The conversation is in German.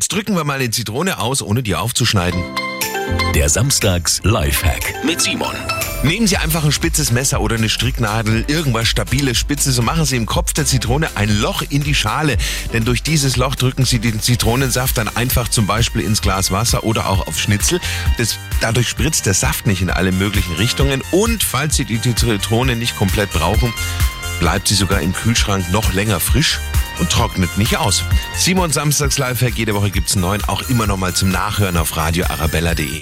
Jetzt drücken wir mal eine Zitrone aus, ohne die aufzuschneiden. Der Samstags Lifehack mit Simon. Nehmen Sie einfach ein spitzes Messer oder eine Stricknadel, irgendwas stabiles, spitzes und machen Sie im Kopf der Zitrone ein Loch in die Schale. Denn durch dieses Loch drücken Sie den Zitronensaft dann einfach zum Beispiel ins Glas Wasser oder auch auf Schnitzel. Das, dadurch spritzt der Saft nicht in alle möglichen Richtungen. Und falls Sie die Zitrone nicht komplett brauchen, bleibt sie sogar im Kühlschrank noch länger frisch und trocknet nicht aus. Simon Samstags Lifehack, jede Woche gibt's einen neuen, auch immer noch mal zum Nachhören auf radioarabella.de.